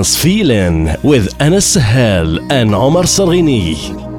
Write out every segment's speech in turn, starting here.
Trance Feeling with Anas Sahel and Omar Sarghini.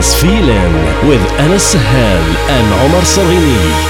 Feeling with Anas Sahel and Omar Sarghini.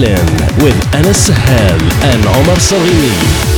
Feeling with Anas Sahel and Omar Salini.